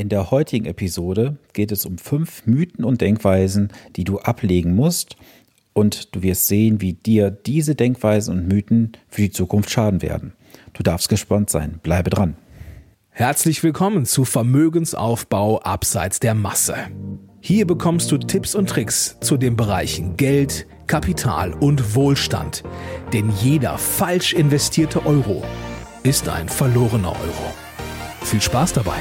In der heutigen Episode geht es um fünf Mythen und Denkweisen, die du ablegen musst, und du wirst sehen, wie dir diese Denkweisen und Mythen für die Zukunft schaden werden. Du darfst gespannt sein. Bleibe dran. Herzlich willkommen zu Vermögensaufbau abseits der Masse. Hier bekommst du Tipps und Tricks zu den Bereichen Geld, Kapital und Wohlstand. Denn jeder falsch investierte Euro ist ein verlorener Euro. Viel Spaß dabei!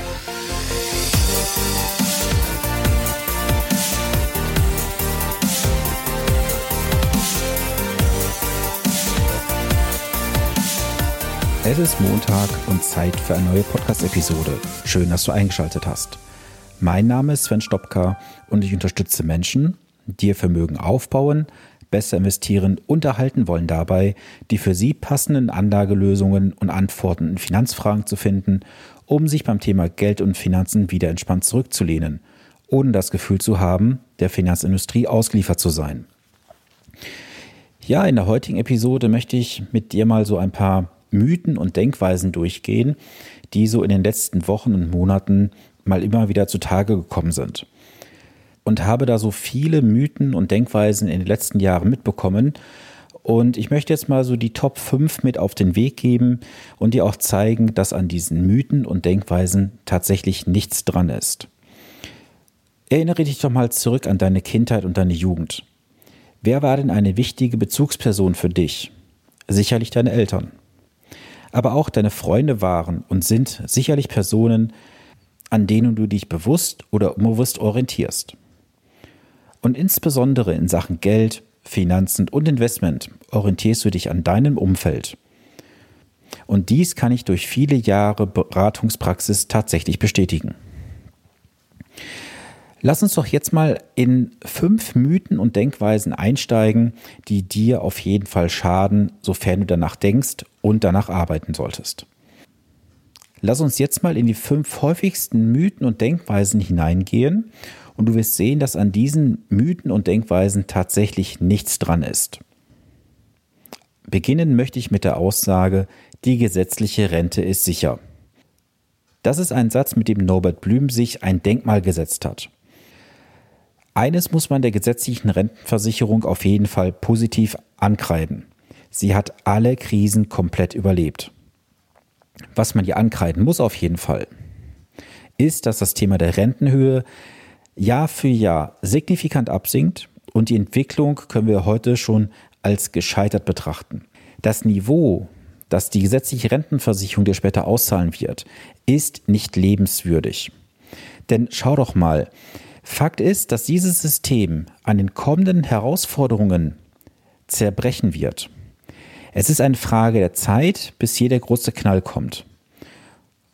Es ist Montag und Zeit für eine neue Podcast-Episode. Schön, dass du eingeschaltet hast. Mein Name ist Sven Stopka und ich unterstütze Menschen, die ihr Vermögen aufbauen, besser investieren und erhalten wollen dabei, die für sie passenden Anlagelösungen und Antworten in Finanzfragen zu finden, um sich beim Thema Geld und Finanzen wieder entspannt zurückzulehnen, ohne das Gefühl zu haben, der Finanzindustrie ausgeliefert zu sein. Ja, in der heutigen Episode möchte ich mit dir mal so ein paar Mythen und Denkweisen durchgehen, die so in den letzten Wochen und Monaten mal immer wieder zutage gekommen sind. Und habe da so viele Mythen und Denkweisen in den letzten Jahren mitbekommen. Und ich möchte jetzt mal so die Top 5 mit auf den Weg geben und dir auch zeigen, dass an diesen Mythen und Denkweisen tatsächlich nichts dran ist. Erinnere dich doch mal zurück an deine Kindheit und deine Jugend. Wer war denn eine wichtige Bezugsperson für dich? Sicherlich deine Eltern aber auch deine Freunde waren und sind sicherlich Personen, an denen du dich bewusst oder unbewusst orientierst. Und insbesondere in Sachen Geld, Finanzen und Investment orientierst du dich an deinem Umfeld. Und dies kann ich durch viele Jahre Beratungspraxis tatsächlich bestätigen. Lass uns doch jetzt mal in fünf Mythen und Denkweisen einsteigen, die dir auf jeden Fall schaden, sofern du danach denkst und danach arbeiten solltest. Lass uns jetzt mal in die fünf häufigsten Mythen und Denkweisen hineingehen und du wirst sehen, dass an diesen Mythen und Denkweisen tatsächlich nichts dran ist. Beginnen möchte ich mit der Aussage, die gesetzliche Rente ist sicher. Das ist ein Satz, mit dem Norbert Blüm sich ein Denkmal gesetzt hat. Eines muss man der gesetzlichen Rentenversicherung auf jeden Fall positiv ankreiden. Sie hat alle Krisen komplett überlebt. Was man ihr ankreiden muss auf jeden Fall, ist, dass das Thema der Rentenhöhe Jahr für Jahr signifikant absinkt und die Entwicklung können wir heute schon als gescheitert betrachten. Das Niveau, das die gesetzliche Rentenversicherung dir später auszahlen wird, ist nicht lebenswürdig. Denn schau doch mal, Fakt ist, dass dieses System an den kommenden Herausforderungen zerbrechen wird. Es ist eine Frage der Zeit, bis hier der große Knall kommt.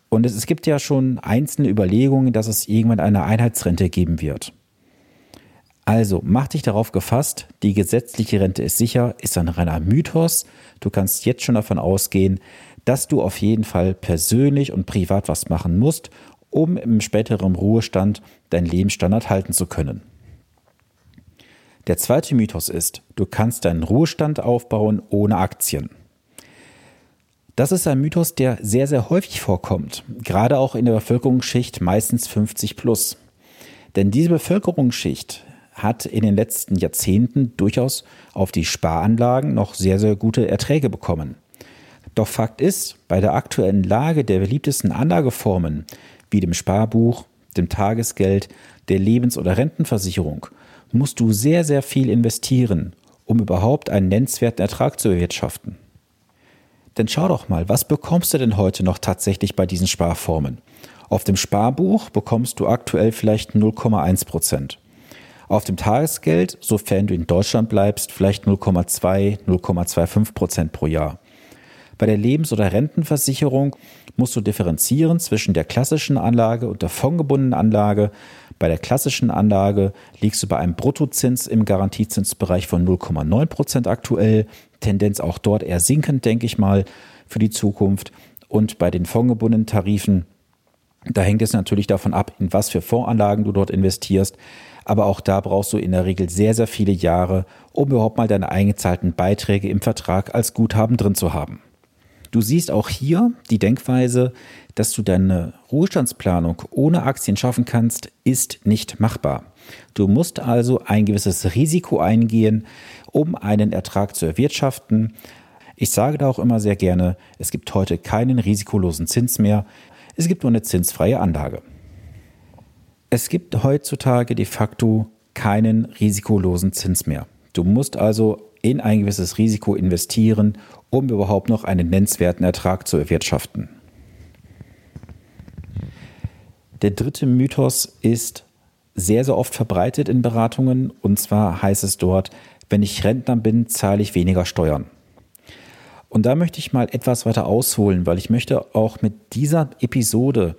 Und es, es gibt ja schon einzelne Überlegungen, dass es irgendwann eine Einheitsrente geben wird. Also mach dich darauf gefasst, die gesetzliche Rente ist sicher, ist ein reiner Mythos. Du kannst jetzt schon davon ausgehen, dass du auf jeden Fall persönlich und privat was machen musst, um im späteren Ruhestand deinen Lebensstandard halten zu können. Der zweite Mythos ist, du kannst deinen Ruhestand aufbauen ohne Aktien. Das ist ein Mythos, der sehr, sehr häufig vorkommt, gerade auch in der Bevölkerungsschicht meistens 50 plus. Denn diese Bevölkerungsschicht hat in den letzten Jahrzehnten durchaus auf die Sparanlagen noch sehr, sehr gute Erträge bekommen. Doch Fakt ist, bei der aktuellen Lage der beliebtesten Anlageformen wie dem Sparbuch, dem Tagesgeld, der Lebens- oder Rentenversicherung, musst du sehr, sehr viel investieren, um überhaupt einen nennenswerten Ertrag zu erwirtschaften. Denn schau doch mal, was bekommst du denn heute noch tatsächlich bei diesen Sparformen? Auf dem Sparbuch bekommst du aktuell vielleicht 0,1 Prozent. Auf dem Tagesgeld, sofern du in Deutschland bleibst, vielleicht 0,2, 0,25 Prozent pro Jahr. Bei der Lebens- oder Rentenversicherung musst du differenzieren zwischen der klassischen Anlage und der fondgebundenen Anlage. Bei der klassischen Anlage liegst du bei einem Bruttozins im Garantiezinsbereich von 0,9 Prozent aktuell. Tendenz auch dort eher sinkend, denke ich mal, für die Zukunft. Und bei den fondgebundenen Tarifen, da hängt es natürlich davon ab, in was für Fondsanlagen du dort investierst. Aber auch da brauchst du in der Regel sehr, sehr viele Jahre, um überhaupt mal deine eingezahlten Beiträge im Vertrag als Guthaben drin zu haben. Du siehst auch hier die Denkweise, dass du deine Ruhestandsplanung ohne Aktien schaffen kannst, ist nicht machbar. Du musst also ein gewisses Risiko eingehen, um einen Ertrag zu erwirtschaften. Ich sage da auch immer sehr gerne, es gibt heute keinen risikolosen Zins mehr, es gibt nur eine zinsfreie Anlage. Es gibt heutzutage de facto keinen risikolosen Zins mehr. Du musst also in ein gewisses Risiko investieren, um überhaupt noch einen nennenswerten Ertrag zu erwirtschaften. Der dritte Mythos ist sehr, sehr oft verbreitet in Beratungen. Und zwar heißt es dort, wenn ich Rentner bin, zahle ich weniger Steuern. Und da möchte ich mal etwas weiter ausholen, weil ich möchte auch mit dieser Episode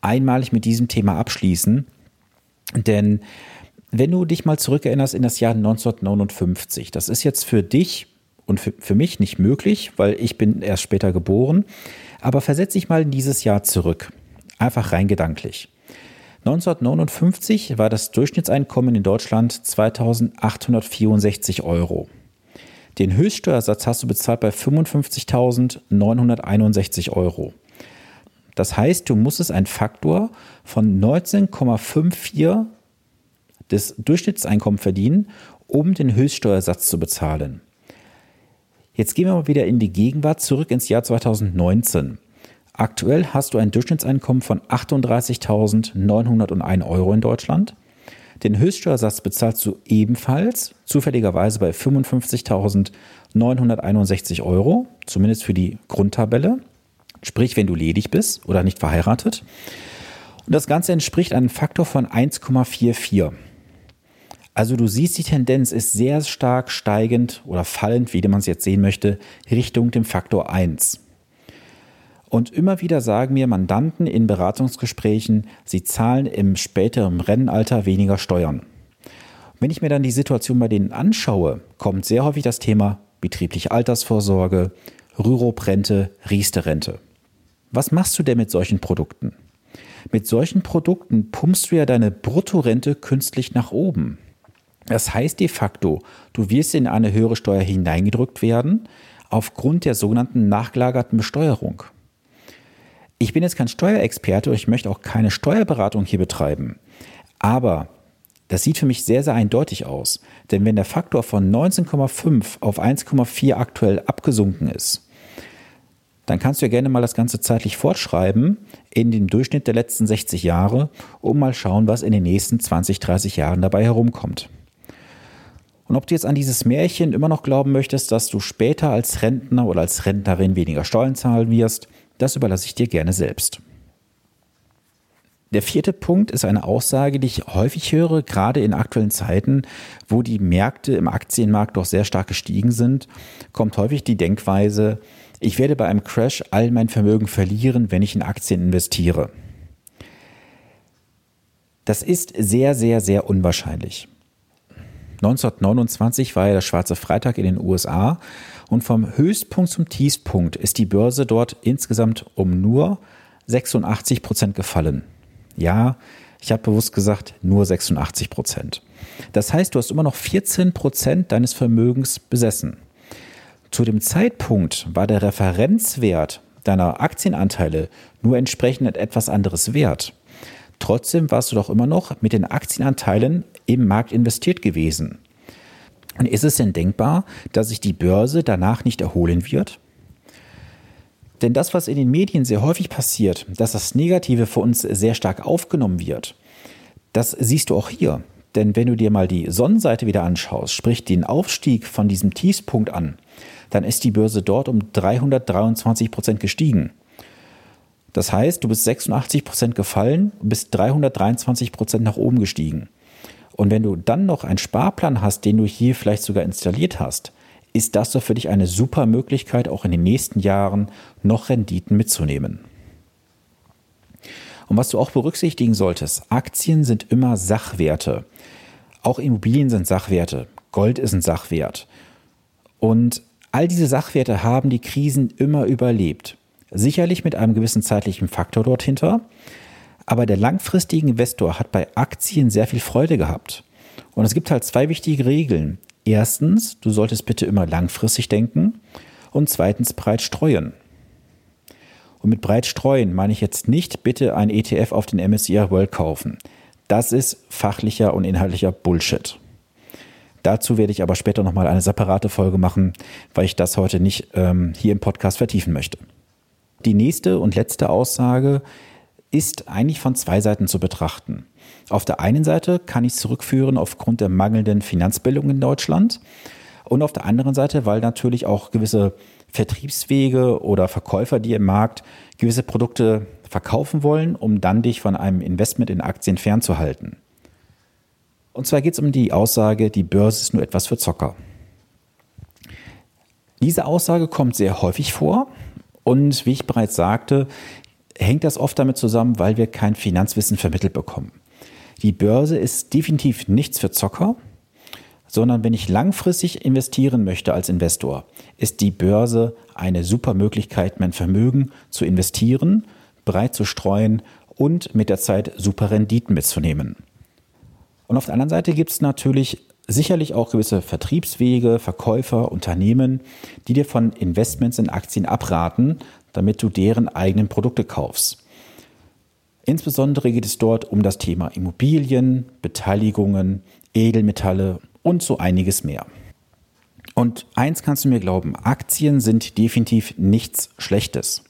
einmalig mit diesem Thema abschließen. Denn wenn du dich mal zurückerinnerst in das Jahr 1959, das ist jetzt für dich und für, für mich nicht möglich, weil ich bin erst später geboren, aber versetze dich mal in dieses Jahr zurück. Einfach rein gedanklich. 1959 war das Durchschnittseinkommen in Deutschland 2864 Euro. Den Höchststeuersatz hast du bezahlt bei 55.961 Euro. Das heißt, du musstest einen Faktor von 19,54 des Durchschnittseinkommens verdienen, um den Höchststeuersatz zu bezahlen. Jetzt gehen wir mal wieder in die Gegenwart zurück ins Jahr 2019. Aktuell hast du ein Durchschnittseinkommen von 38.901 Euro in Deutschland. Den Höchststeuersatz bezahlst du ebenfalls zufälligerweise bei 55.961 Euro, zumindest für die Grundtabelle. Sprich, wenn du ledig bist oder nicht verheiratet. Und das Ganze entspricht einem Faktor von 1,44. Also du siehst, die Tendenz ist sehr stark steigend oder fallend, wie man es jetzt sehen möchte, Richtung dem Faktor 1. Und immer wieder sagen mir Mandanten in Beratungsgesprächen, sie zahlen im späteren Rennenalter weniger Steuern. Wenn ich mir dann die Situation bei denen anschaue, kommt sehr häufig das Thema betriebliche Altersvorsorge, Rürup-Rente, Riester-Rente. Was machst du denn mit solchen Produkten? Mit solchen Produkten pumpst du ja deine Bruttorente künstlich nach oben. Das heißt de facto, du wirst in eine höhere Steuer hineingedrückt werden aufgrund der sogenannten nachgelagerten Besteuerung. Ich bin jetzt kein Steuerexperte und ich möchte auch keine Steuerberatung hier betreiben. Aber das sieht für mich sehr, sehr eindeutig aus. Denn wenn der Faktor von 19,5 auf 1,4 aktuell abgesunken ist, dann kannst du ja gerne mal das Ganze zeitlich fortschreiben in den Durchschnitt der letzten 60 Jahre, um mal schauen, was in den nächsten 20, 30 Jahren dabei herumkommt. Und ob du jetzt an dieses Märchen immer noch glauben möchtest, dass du später als Rentner oder als Rentnerin weniger Steuern zahlen wirst, das überlasse ich dir gerne selbst. Der vierte Punkt ist eine Aussage, die ich häufig höre, gerade in aktuellen Zeiten, wo die Märkte im Aktienmarkt doch sehr stark gestiegen sind, kommt häufig die Denkweise, ich werde bei einem Crash all mein Vermögen verlieren, wenn ich in Aktien investiere. Das ist sehr, sehr, sehr unwahrscheinlich. 1929 war ja der Schwarze Freitag in den USA und vom Höchstpunkt zum Tiefpunkt ist die Börse dort insgesamt um nur 86 Prozent gefallen. Ja, ich habe bewusst gesagt, nur 86 Prozent. Das heißt, du hast immer noch 14 Prozent deines Vermögens besessen. Zu dem Zeitpunkt war der Referenzwert deiner Aktienanteile nur entsprechend etwas anderes wert. Trotzdem warst du doch immer noch mit den Aktienanteilen im Markt investiert gewesen. Und ist es denn denkbar, dass sich die Börse danach nicht erholen wird? Denn das, was in den Medien sehr häufig passiert, dass das Negative für uns sehr stark aufgenommen wird, das siehst du auch hier. Denn wenn du dir mal die Sonnenseite wieder anschaust, sprich den Aufstieg von diesem Tiefspunkt an, dann ist die Börse dort um 323 Prozent gestiegen. Das heißt, du bist 86 Prozent gefallen und bist 323 Prozent nach oben gestiegen. Und wenn du dann noch einen Sparplan hast, den du hier vielleicht sogar installiert hast, ist das doch für dich eine super Möglichkeit, auch in den nächsten Jahren noch Renditen mitzunehmen. Und was du auch berücksichtigen solltest, Aktien sind immer Sachwerte. Auch Immobilien sind Sachwerte. Gold ist ein Sachwert. Und all diese Sachwerte haben die Krisen immer überlebt. Sicherlich mit einem gewissen zeitlichen Faktor dort hinter, aber der langfristige Investor hat bei Aktien sehr viel Freude gehabt. Und es gibt halt zwei wichtige Regeln. Erstens, du solltest bitte immer langfristig denken und zweitens breit streuen. Und mit breit streuen meine ich jetzt nicht bitte ein ETF auf den MSCI World kaufen. Das ist fachlicher und inhaltlicher Bullshit. Dazu werde ich aber später nochmal eine separate Folge machen, weil ich das heute nicht ähm, hier im Podcast vertiefen möchte. Die nächste und letzte Aussage ist eigentlich von zwei Seiten zu betrachten. Auf der einen Seite kann ich es zurückführen aufgrund der mangelnden Finanzbildung in Deutschland und auf der anderen Seite, weil natürlich auch gewisse Vertriebswege oder Verkäufer, die im Markt gewisse Produkte verkaufen wollen, um dann dich von einem Investment in Aktien fernzuhalten. Und zwar geht es um die Aussage, die Börse ist nur etwas für Zocker. Diese Aussage kommt sehr häufig vor und wie ich bereits sagte, hängt das oft damit zusammen, weil wir kein Finanzwissen vermittelt bekommen. Die Börse ist definitiv nichts für Zocker, sondern wenn ich langfristig investieren möchte als Investor, ist die Börse eine super Möglichkeit, mein Vermögen zu investieren, breit zu streuen und mit der Zeit super Renditen mitzunehmen. Und auf der anderen Seite gibt es natürlich sicherlich auch gewisse Vertriebswege, Verkäufer, Unternehmen, die dir von Investments in Aktien abraten, damit du deren eigenen Produkte kaufst. Insbesondere geht es dort um das Thema Immobilien, Beteiligungen, Edelmetalle und so einiges mehr. Und eins kannst du mir glauben, Aktien sind definitiv nichts Schlechtes.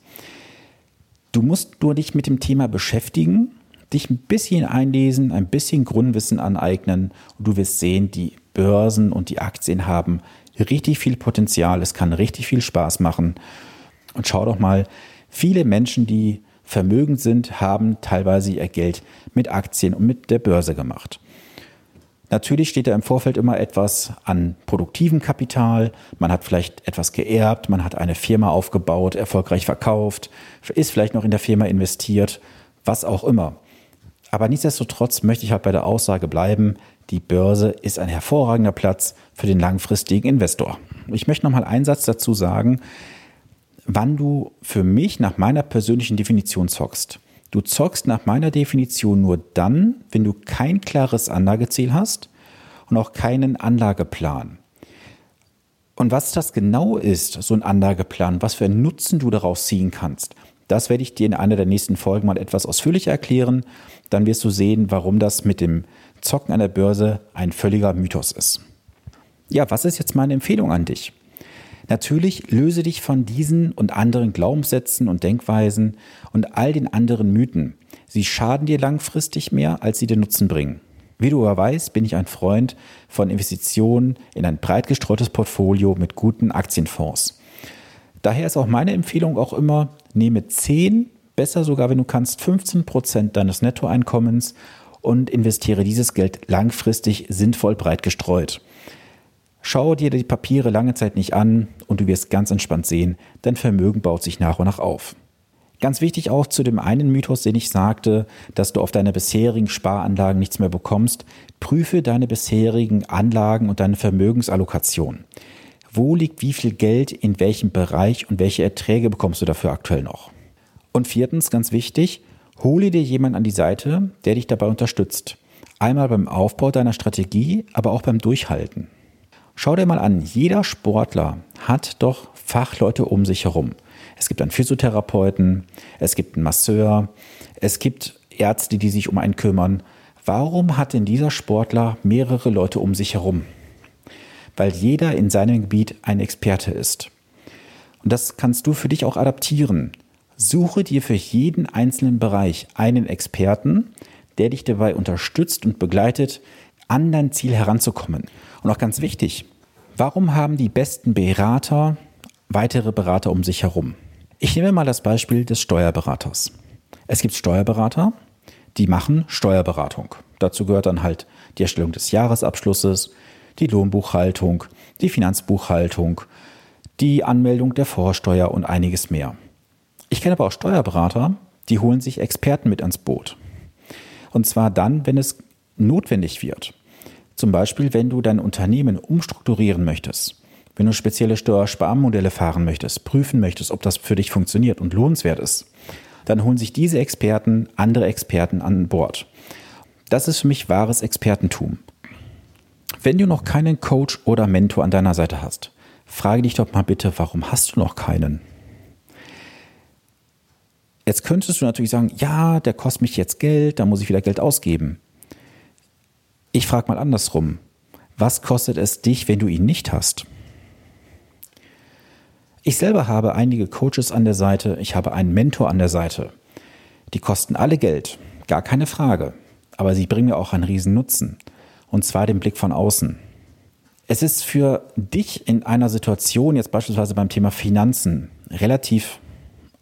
Du musst nur dich mit dem Thema beschäftigen, dich ein bisschen einlesen, ein bisschen Grundwissen aneignen und du wirst sehen, die Börsen und die Aktien haben richtig viel Potenzial, es kann richtig viel Spaß machen. Und schau doch mal, viele Menschen, die vermögend sind, haben teilweise ihr Geld mit Aktien und mit der Börse gemacht. Natürlich steht da im Vorfeld immer etwas an produktivem Kapital. Man hat vielleicht etwas geerbt, man hat eine Firma aufgebaut, erfolgreich verkauft, ist vielleicht noch in der Firma investiert, was auch immer. Aber nichtsdestotrotz möchte ich halt bei der Aussage bleiben, die Börse ist ein hervorragender Platz für den langfristigen Investor. Ich möchte noch mal einen Satz dazu sagen wann du für mich nach meiner persönlichen Definition zockst. Du zockst nach meiner Definition nur dann, wenn du kein klares Anlageziel hast und auch keinen Anlageplan. Und was das genau ist, so ein Anlageplan, was für einen Nutzen du daraus ziehen kannst, das werde ich dir in einer der nächsten Folgen mal etwas ausführlicher erklären. Dann wirst du sehen, warum das mit dem Zocken an der Börse ein völliger Mythos ist. Ja, was ist jetzt meine Empfehlung an dich? Natürlich löse dich von diesen und anderen Glaubenssätzen und Denkweisen und all den anderen Mythen. Sie schaden dir langfristig mehr, als sie dir Nutzen bringen. Wie du aber weißt, bin ich ein Freund von Investitionen in ein breit gestreutes Portfolio mit guten Aktienfonds. Daher ist auch meine Empfehlung auch immer, nehme 10, besser sogar, wenn du kannst, 15 Prozent deines Nettoeinkommens und investiere dieses Geld langfristig sinnvoll breit gestreut. Schau dir die Papiere lange Zeit nicht an und du wirst ganz entspannt sehen, dein Vermögen baut sich nach und nach auf. Ganz wichtig auch zu dem einen Mythos, den ich sagte, dass du auf deine bisherigen Sparanlagen nichts mehr bekommst. Prüfe deine bisherigen Anlagen und deine Vermögensallokation. Wo liegt wie viel Geld in welchem Bereich und welche Erträge bekommst du dafür aktuell noch? Und viertens, ganz wichtig, hole dir jemanden an die Seite, der dich dabei unterstützt. Einmal beim Aufbau deiner Strategie, aber auch beim Durchhalten. Schau dir mal an, jeder Sportler hat doch Fachleute um sich herum. Es gibt einen Physiotherapeuten, es gibt einen Masseur, es gibt Ärzte, die sich um einen kümmern. Warum hat denn dieser Sportler mehrere Leute um sich herum? Weil jeder in seinem Gebiet ein Experte ist. Und das kannst du für dich auch adaptieren. Suche dir für jeden einzelnen Bereich einen Experten, der dich dabei unterstützt und begleitet, an Ziel heranzukommen. Und auch ganz wichtig, warum haben die besten Berater weitere Berater um sich herum? Ich nehme mal das Beispiel des Steuerberaters. Es gibt Steuerberater, die machen Steuerberatung. Dazu gehört dann halt die Erstellung des Jahresabschlusses, die Lohnbuchhaltung, die Finanzbuchhaltung, die Anmeldung der Vorsteuer und einiges mehr. Ich kenne aber auch Steuerberater, die holen sich Experten mit ans Boot. Und zwar dann, wenn es notwendig wird. Zum Beispiel, wenn du dein Unternehmen umstrukturieren möchtest, wenn du spezielle Steuersparmodelle fahren möchtest, prüfen möchtest, ob das für dich funktioniert und lohnenswert ist, dann holen sich diese Experten andere Experten an Bord. Das ist für mich wahres Expertentum. Wenn du noch keinen Coach oder Mentor an deiner Seite hast, frage dich doch mal bitte, warum hast du noch keinen? Jetzt könntest du natürlich sagen, ja, der kostet mich jetzt Geld, da muss ich wieder Geld ausgeben. Ich frage mal andersrum. Was kostet es dich, wenn du ihn nicht hast? Ich selber habe einige Coaches an der Seite, ich habe einen Mentor an der Seite. Die kosten alle Geld, gar keine Frage, aber sie bringen mir auch einen riesen Nutzen, und zwar den Blick von außen. Es ist für dich in einer Situation, jetzt beispielsweise beim Thema Finanzen, relativ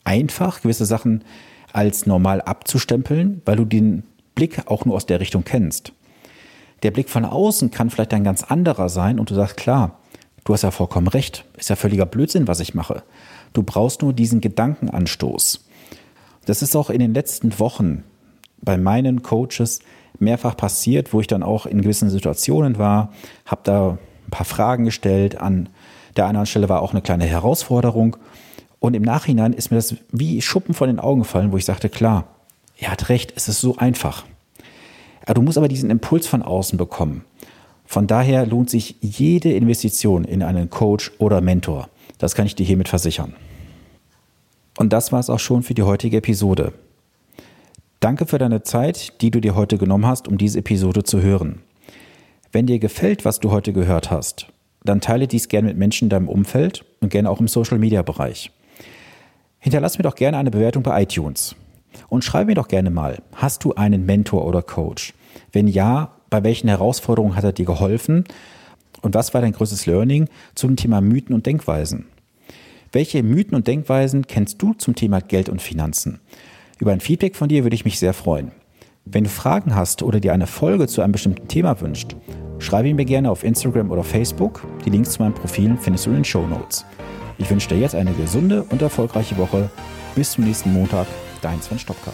einfach, gewisse Sachen als normal abzustempeln, weil du den Blick auch nur aus der Richtung kennst. Der Blick von außen kann vielleicht ein ganz anderer sein und du sagst, klar, du hast ja vollkommen recht, ist ja völliger Blödsinn, was ich mache. Du brauchst nur diesen Gedankenanstoß. Das ist auch in den letzten Wochen bei meinen Coaches mehrfach passiert, wo ich dann auch in gewissen Situationen war, habe da ein paar Fragen gestellt. An der anderen Stelle war auch eine kleine Herausforderung. Und im Nachhinein ist mir das wie Schuppen von den Augen gefallen, wo ich sagte, klar, er hat recht, es ist so einfach. Du musst aber diesen Impuls von außen bekommen. Von daher lohnt sich jede Investition in einen Coach oder Mentor. Das kann ich dir hiermit versichern. Und das war es auch schon für die heutige Episode. Danke für deine Zeit, die du dir heute genommen hast, um diese Episode zu hören. Wenn dir gefällt, was du heute gehört hast, dann teile dies gerne mit Menschen in deinem Umfeld und gerne auch im Social Media Bereich. Hinterlass mir doch gerne eine Bewertung bei iTunes. Und schreibe mir doch gerne mal, hast du einen Mentor oder Coach? Wenn ja, bei welchen Herausforderungen hat er dir geholfen? Und was war dein größtes Learning zum Thema Mythen und Denkweisen? Welche Mythen und Denkweisen kennst du zum Thema Geld und Finanzen? Über ein Feedback von dir würde ich mich sehr freuen. Wenn du Fragen hast oder dir eine Folge zu einem bestimmten Thema wünscht, schreibe mir gerne auf Instagram oder Facebook. Die Links zu meinen Profilen findest du in den Show Notes. Ich wünsche dir jetzt eine gesunde und erfolgreiche Woche. Bis zum nächsten Montag dein Sven Stopka.